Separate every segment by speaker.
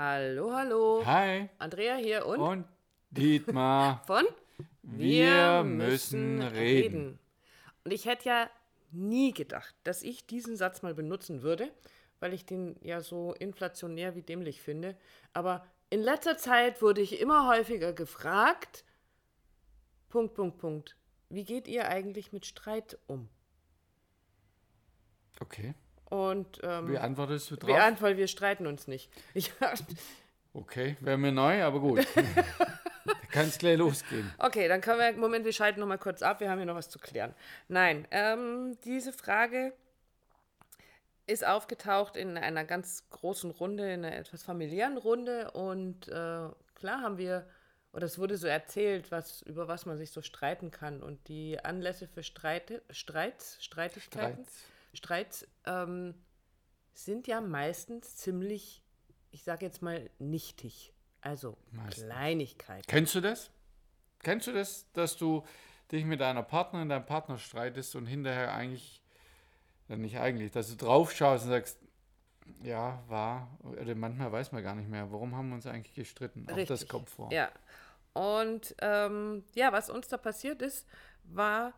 Speaker 1: Hallo, hallo.
Speaker 2: Hi.
Speaker 1: Andrea hier und,
Speaker 2: und Dietmar
Speaker 1: von
Speaker 2: Wir müssen reden.
Speaker 1: Und ich hätte ja nie gedacht, dass ich diesen Satz mal benutzen würde, weil ich den ja so inflationär wie dämlich finde. Aber in letzter Zeit wurde ich immer häufiger gefragt, Punkt, Punkt, Punkt. Wie geht ihr eigentlich mit Streit um?
Speaker 2: Okay.
Speaker 1: Und ähm,
Speaker 2: Wie antwortest du drauf?
Speaker 1: beantwortet, wir streiten uns nicht. Ich,
Speaker 2: Okay, wäre mir neu, aber gut. kann es gleich losgehen.
Speaker 1: okay, dann können wir, Moment, wir schalten noch mal kurz ab, wir haben hier noch was zu klären. Nein, ähm, diese Frage ist aufgetaucht in einer ganz großen Runde, in einer etwas familiären Runde und äh, klar haben wir, oder es wurde so erzählt, was, über was man sich so streiten kann und die Anlässe für Streite, Streits, Streitigkeiten,
Speaker 2: Streits.
Speaker 1: Streits ähm, sind ja meistens ziemlich, ich sage jetzt mal, nichtig. Also
Speaker 2: Meistens.
Speaker 1: Kleinigkeiten.
Speaker 2: Kennst du das? Kennst du das, dass du dich mit deiner Partnerin, deinem Partner streitest und hinterher eigentlich, ja nicht eigentlich, dass du drauf schaust und sagst, ja, war, oder manchmal weiß man gar nicht mehr, warum haben wir uns eigentlich gestritten? Auch das
Speaker 1: Richtig.
Speaker 2: kommt vor.
Speaker 1: Ja. Und ähm, ja, was uns da passiert ist, war,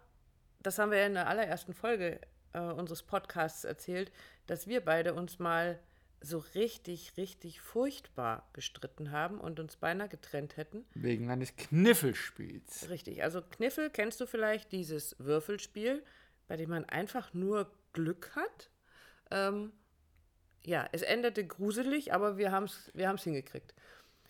Speaker 1: das haben wir ja in der allerersten Folge äh, unseres Podcasts erzählt, dass wir beide uns mal so richtig, richtig furchtbar gestritten haben und uns beinahe getrennt hätten.
Speaker 2: Wegen eines Kniffelspiels.
Speaker 1: Richtig. Also Kniffel kennst du vielleicht, dieses Würfelspiel, bei dem man einfach nur Glück hat. Ähm, ja, es endete gruselig, aber wir haben es wir haben's hingekriegt.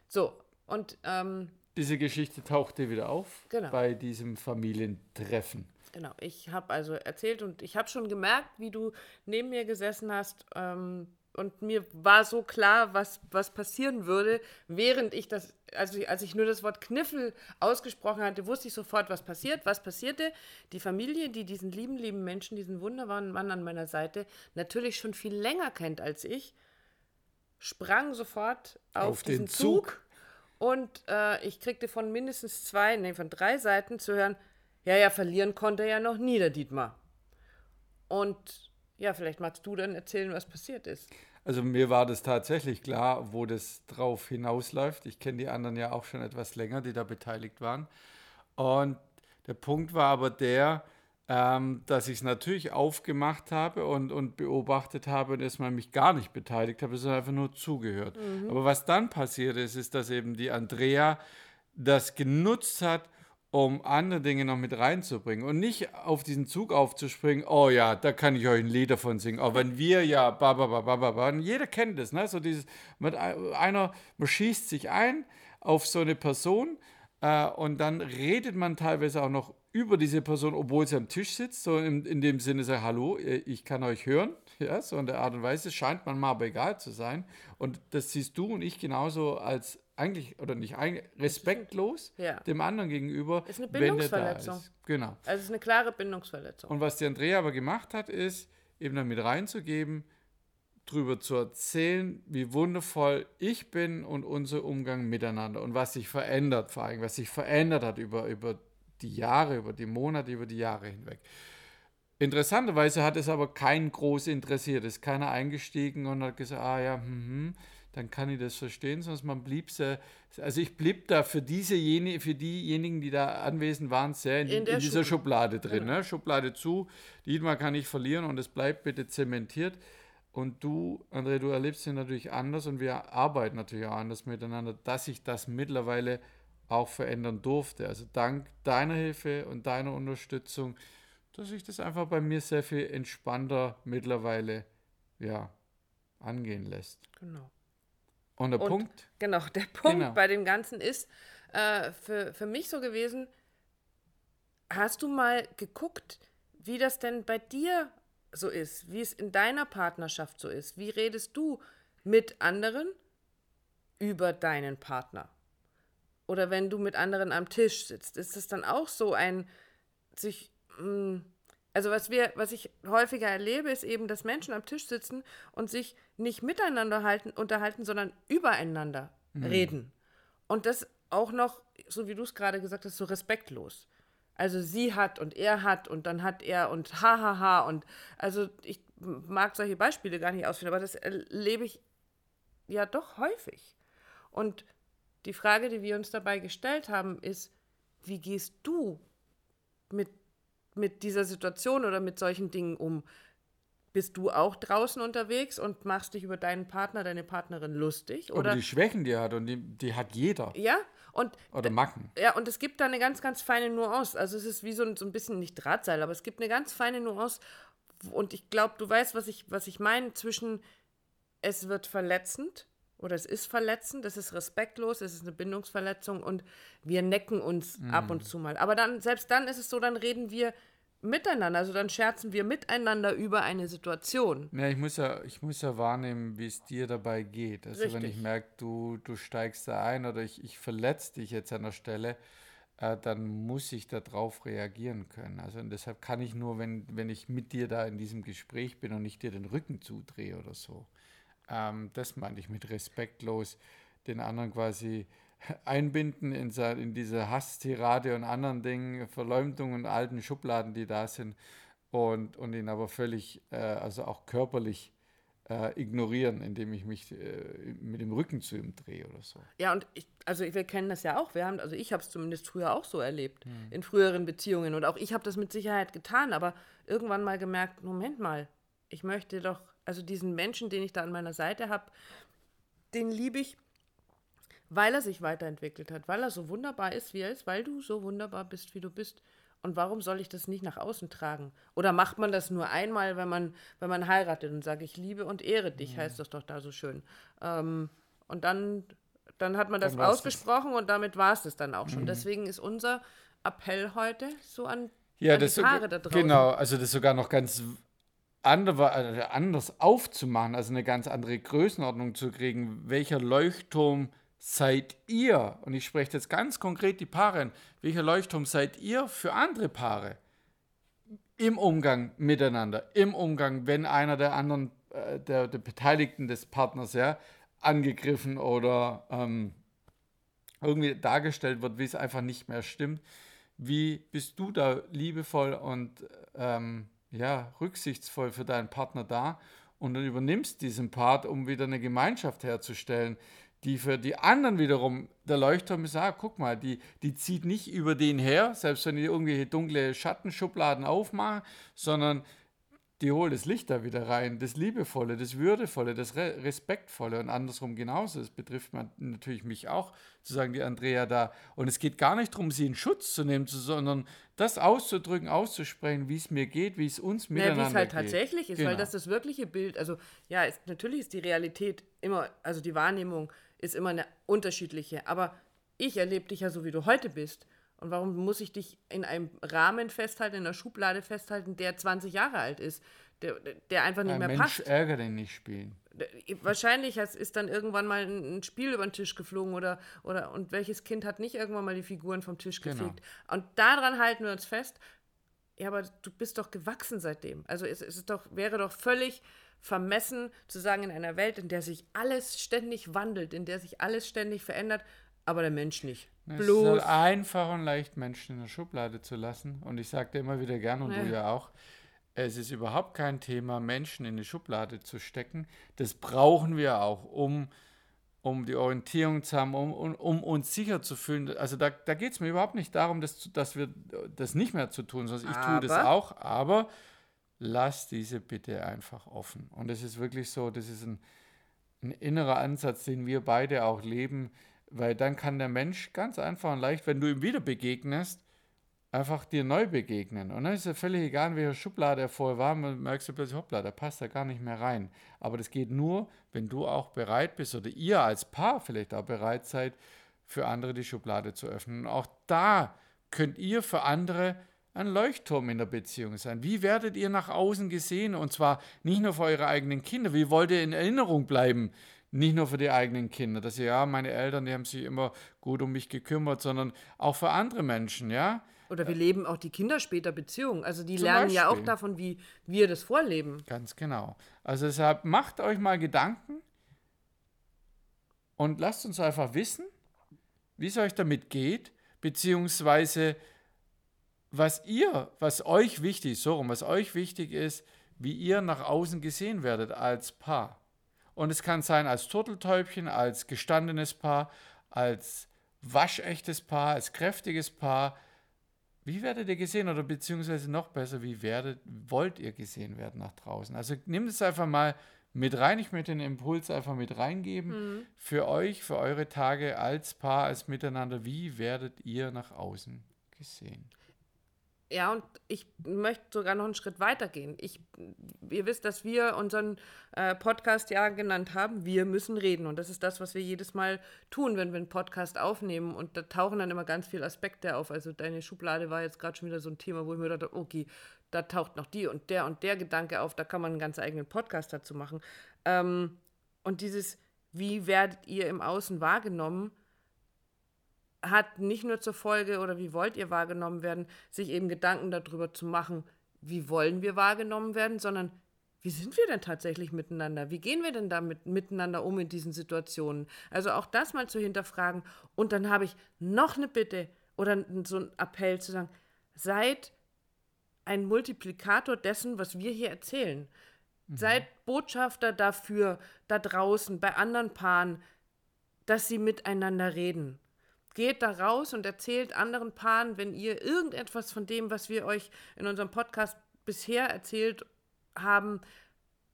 Speaker 1: So, und ähm,
Speaker 2: Diese Geschichte tauchte wieder auf
Speaker 1: Genau.
Speaker 2: bei diesem Familientreffen.
Speaker 1: Genau, ich habe also erzählt und ich habe schon gemerkt, wie du neben mir gesessen hast ähm, und mir war so klar, was, was passieren würde, während ich das, also als ich nur das Wort Kniffel ausgesprochen hatte, wusste ich sofort, was passiert. Was passierte? Die Familie, die diesen lieben, lieben Menschen, diesen wunderbaren Mann an meiner Seite natürlich schon viel länger kennt als ich, sprang sofort auf,
Speaker 2: Auf den
Speaker 1: diesen Zug. Und äh, ich kriegte von mindestens zwei, nee, von drei Seiten zu hören, ja, ja, verlieren konnte er ja noch nie, der Dietmar. Und ja, vielleicht magst du dann erzählen, was passiert ist.
Speaker 2: Also mir war das tatsächlich klar, wo das drauf hinausläuft. Ich kenne die anderen ja auch schon etwas länger, die da beteiligt waren. Und der Punkt war aber der, ähm, dass ich es natürlich aufgemacht habe und, und beobachtet habe und erstmal mich gar nicht beteiligt habe, sondern einfach nur zugehört. Aber was dann passiert ist, ist, dass eben die Andrea das genutzt hat, um andere Dinge noch mit reinzubringen und nicht auf diesen Zug aufzuspringen, oh ja, da kann ich euch ein Lied davon singen. Auch wenn wir ja, ba, ba, ba, ba, ba, ba. Jeder kennt das, ne? So dieses, mit ein- einer, man schießt sich ein auf so eine Person äh, und dann redet man teilweise auch noch über diese Person, obwohl sie am Tisch sitzt, so in, in dem Sinne, sagt, hallo, äh, ich kann euch hören. Ja, so in der Art und Weise scheint man mal aber egal zu sein. Und das siehst du und ich genauso als eigentlich, oder nicht eigentlich, respektlos
Speaker 1: Ja.
Speaker 2: dem anderen gegenüber.
Speaker 1: Ist eine Bindungsverletzung.
Speaker 2: ist. Genau.
Speaker 1: Also es ist eine klare Bindungsverletzung.
Speaker 2: Und was die Andrea aber gemacht hat, ist, eben dann mit reinzugeben, drüber zu erzählen, wie wundervoll ich bin und unser Umgang miteinander und was sich verändert, vor allem, was sich verändert hat über, über die Jahre, über die Monate, über die Jahre hinweg. Interessanterweise hat es aber keinen groß interessiert, ist keiner eingestiegen und hat gesagt, ah ja, hm, hm, dann kann ich das verstehen, sonst man blieb sehr, also ich blieb da für diese, jene, für diejenigen, die da anwesend waren, sehr in,
Speaker 1: In
Speaker 2: in, dieser
Speaker 1: Schublade.
Speaker 2: Schublade drin, ne? Schublade zu, Dietmar kann ich verlieren und es bleibt bitte zementiert. Und du, André, du erlebst ihn natürlich anders und wir arbeiten natürlich auch anders miteinander, dass sich das mittlerweile auch verändern durfte. Also dank deiner Hilfe und deiner Unterstützung, dass sich das einfach bei mir sehr viel entspannter mittlerweile ja, angehen lässt.
Speaker 1: Genau.
Speaker 2: Und der
Speaker 1: Und-
Speaker 2: Punkt,
Speaker 1: Genau, der Punkt
Speaker 2: Genau.
Speaker 1: bei dem Ganzen ist äh, für, für mich so gewesen, hast du mal geguckt, wie das denn bei dir so ist, wie es in deiner Partnerschaft so ist? Wie redest du mit anderen über deinen Partner? Oder wenn du mit anderen am Tisch sitzt, ist es dann auch so ein sich mh, also was wir, was ich häufiger erlebe, ist eben, dass Menschen am Tisch sitzen und sich nicht miteinander halten, unterhalten, sondern übereinander reden. Und das auch noch, so wie du es gerade gesagt hast, so respektlos. Also sie hat und er hat und dann hat er und hahaha und also ich mag solche Beispiele gar nicht ausführen, aber das erlebe ich ja doch häufig. Und die Frage, die wir uns dabei gestellt haben, ist, wie gehst du mit, mit dieser Situation oder mit solchen Dingen um? Bist du auch draußen unterwegs und machst dich über deinen Partner, deine Partnerin lustig?
Speaker 2: Oder die Schwächen, die er hat, und die, die hat jeder.
Speaker 1: Ja, und.
Speaker 2: Oder Macken.
Speaker 1: Ja, und es gibt da eine ganz, ganz feine Nuance. Also, es ist wie so ein, so ein bisschen nicht Drahtseil, aber es gibt eine ganz feine Nuance. Und ich glaube, du weißt, was ich, was ich meine zwischen es wird verletzend oder es ist verletzend, es ist respektlos, es ist eine Bindungsverletzung und wir necken uns mhm. ab und zu mal. Aber dann, selbst dann ist es so, dann reden wir miteinander, also dann scherzen wir miteinander über eine Situation.
Speaker 2: Ja, ich muss ja, ich muss ja wahrnehmen, wie es dir dabei geht. Also Richtig. wenn ich merke, du, du steigst da ein oder ich, ich verletze dich jetzt an der Stelle, äh, dann muss ich darauf reagieren können. Also und deshalb kann ich nur, wenn, wenn ich mit dir da in diesem Gespräch bin und nicht dir den Rücken zudrehe oder so. Ähm, das meinte ich mit respektlos, den anderen quasi einbinden in, in diese Hasstirade und anderen Dingen, Verleumdungen, alten Schubladen, die da sind und, und ihn aber völlig, äh, also auch körperlich äh, ignorieren, indem ich mich äh, mit dem Rücken zu ihm drehe oder so.
Speaker 1: Ja, und ich, also wir kennen das ja auch. Wir haben, also ich habe es zumindest früher auch so erlebt, hm. in früheren Beziehungen. Und auch ich habe das mit Sicherheit getan, aber irgendwann mal gemerkt, Moment mal, ich möchte doch also diesen Menschen, den ich da an meiner Seite habe, den liebe ich, weil er sich weiterentwickelt hat, weil er so wunderbar ist, wie er ist, weil du so wunderbar bist, wie du bist. Und warum soll ich das nicht nach außen tragen? Oder macht man das nur einmal, wenn man, wenn man heiratet und sagt, ich liebe und ehre dich, mhm. heißt das doch da so schön. Ähm, und dann, dann hat man das ausgesprochen das. und damit war es das dann auch schon. Mhm. Deswegen ist unser Appell heute so an,
Speaker 2: ja, an die Paare da draußen. Genau, also das sogar noch ganz äh, anders aufzumachen, also eine ganz andere Größenordnung zu kriegen. Welcher Leuchtturm seid ihr? Und ich spreche jetzt ganz konkret die Paare an. Welcher Leuchtturm seid ihr für andere Paare? Im Umgang miteinander, im Umgang, wenn einer der anderen, äh, der, der Beteiligten des Partners, ja, angegriffen oder ähm, irgendwie dargestellt wird, wie es einfach nicht mehr stimmt. Wie bist du da liebevoll und ähm, ja, rücksichtsvoll für deinen Partner da. Und dann übernimmst diesen Part, um wieder eine Gemeinschaft herzustellen, die für die anderen wiederum der Leuchtturm ist, ah, guck mal, die, die zieht nicht über den her, selbst wenn die irgendwelche dunkle Schattenschubladen aufmachen, sondern die holt das Licht da wieder rein, das Liebevolle, das Würdevolle, das Re Respektvolle und andersrum genauso. Das betrifft man natürlich mich auch, zu sagen, die Andrea da. Und es geht gar nicht darum, sie in Schutz zu nehmen, sondern das auszudrücken, auszusprechen, wie es mir geht, wie es uns miteinander geht. Wie es halt
Speaker 1: tatsächlich ist, genau. weil das das wirkliche Bild, also ja, ist, natürlich ist die Realität immer, also die Wahrnehmung ist immer eine unterschiedliche, aber ich erlebe dich ja so, wie du heute bist. Und warum muss ich dich in einem Rahmen festhalten, in einer Schublade festhalten, der 20 Jahre alt ist, der, der einfach nicht Ein mehr Mensch passt?
Speaker 2: Ärger den nicht spielen.
Speaker 1: Wahrscheinlich ist dann irgendwann mal ein Spiel über den Tisch geflogen oder, oder und welches Kind hat nicht irgendwann mal die Figuren vom Tisch genau. gefegt. Genau. Und daran halten wir uns fest. Ja, aber du bist doch gewachsen seitdem. Also es, es ist doch, wäre doch völlig vermessen zu sagen, in einer Welt, in der sich alles ständig wandelt, in der sich alles ständig verändert, aber der Mensch nicht.
Speaker 2: Es Bloß. ist einfach und leicht, Menschen in der Schublade zu lassen. Und ich sagte immer wieder gern, und ja. du ja auch, es ist überhaupt kein Thema, Menschen in die Schublade zu stecken. Das brauchen wir auch, um, um die Orientierung zu haben, um, um, um uns sicher zu fühlen. Also da, da geht es mir überhaupt nicht darum, dass, dass wir das nicht mehr zu tun, sondern ich tue das auch, aber lass diese bitte einfach offen. Und das ist wirklich so, das ist ein, ein innerer Ansatz, den wir beide auch leben weil dann kann der Mensch ganz einfach und leicht, wenn du ihm wieder begegnest, einfach dir neu begegnen. Und dann ist es völlig egal, in welcher Schublade er vorher war, man merkst du plötzlich, hoppla, da passt er gar nicht mehr rein. Aber das geht nur, wenn du auch bereit bist oder ihr als Paar vielleicht auch bereit seid, für andere die Schublade zu öffnen. Und auch da könnt ihr für andere ein Leuchtturm in der Beziehung sein. Wie werdet ihr nach außen gesehen? Und zwar nicht nur für eure eigenen Kinder. Wie wollt ihr in Erinnerung bleiben? Nicht nur für die eigenen Kinder, dass sie, ja, meine Eltern, die haben sich immer gut um mich gekümmert, sondern auch für andere Menschen, ja.
Speaker 1: Oder wir leben auch die Kinder später Beziehungen. Also die Zum lernen Beispiel. ja auch davon, wie wir das vorleben.
Speaker 2: Ganz genau. Also deshalb macht euch mal Gedanken und lasst uns einfach wissen, wie es euch damit geht, beziehungsweise was ihr, was euch wichtig ist, so rum, was euch wichtig ist, wie ihr nach außen gesehen werdet als Paar. Und es kann sein als Turteltäubchen, als gestandenes Paar, als waschechtes Paar, als kräftiges Paar. Wie werdet ihr gesehen oder beziehungsweise noch besser, wie werdet, wollt ihr gesehen werden nach draußen? Also nehmt es einfach mal mit rein. Ich möchte den Impuls einfach mit reingeben. Mhm. Für euch, für eure Tage als Paar, als Miteinander. Wie werdet ihr nach außen gesehen?
Speaker 1: Ja, und ich möchte sogar noch einen Schritt weiter gehen. Ich, ihr wisst, dass wir unseren äh, Podcast ja genannt haben, wir müssen reden. Und das ist das, was wir jedes Mal tun, wenn wir einen Podcast aufnehmen. Und da tauchen dann immer ganz viele Aspekte auf. Also deine Schublade war jetzt gerade schon wieder so ein Thema, wo ich mir dachte, okay, da taucht noch die und der und der Gedanke auf, da kann man einen ganz eigenen Podcast dazu machen. Ähm, und dieses, wie werdet ihr im Außen wahrgenommen, hat nicht nur zur Folge oder wie wollt ihr wahrgenommen werden, sich eben Gedanken darüber zu machen, wie wollen wir wahrgenommen werden, sondern wie sind wir denn tatsächlich miteinander? Wie gehen wir denn damit miteinander um in diesen Situationen? Also auch das mal zu hinterfragen. Und dann habe ich noch eine Bitte oder so einen Appell zu sagen, seid ein Multiplikator dessen, was wir hier erzählen. Mhm. Seid Botschafter dafür, da draußen, bei anderen Paaren, dass sie miteinander reden. Geht da raus und erzählt anderen Paaren, wenn ihr irgendetwas von dem, was wir euch in unserem Podcast bisher erzählt haben,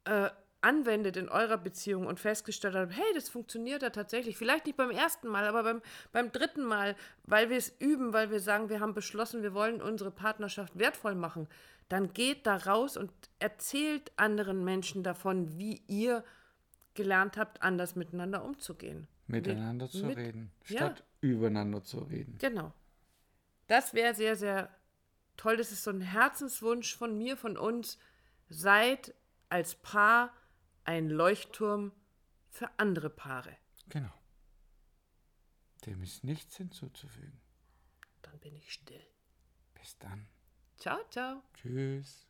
Speaker 1: äh, anwendet in eurer Beziehung und festgestellt habt, hey, das funktioniert ja tatsächlich. Vielleicht nicht beim ersten Mal, aber beim, beim dritten Mal, weil wir es üben, weil wir sagen, wir haben beschlossen, wir wollen unsere Partnerschaft wertvoll machen, dann geht da raus und erzählt anderen Menschen davon, wie ihr gelernt habt, anders miteinander umzugehen.
Speaker 2: Miteinander zu mit, reden, statt ja. Übereinander zu reden.
Speaker 1: Genau. Das wäre sehr, sehr toll. Das ist so ein Herzenswunsch von mir, von uns. Seid als Paar ein Leuchtturm für andere Paare.
Speaker 2: Genau. Dem ist nichts hinzuzufügen.
Speaker 1: Dann bin ich still.
Speaker 2: Bis dann.
Speaker 1: Ciao, ciao.
Speaker 2: Tschüss.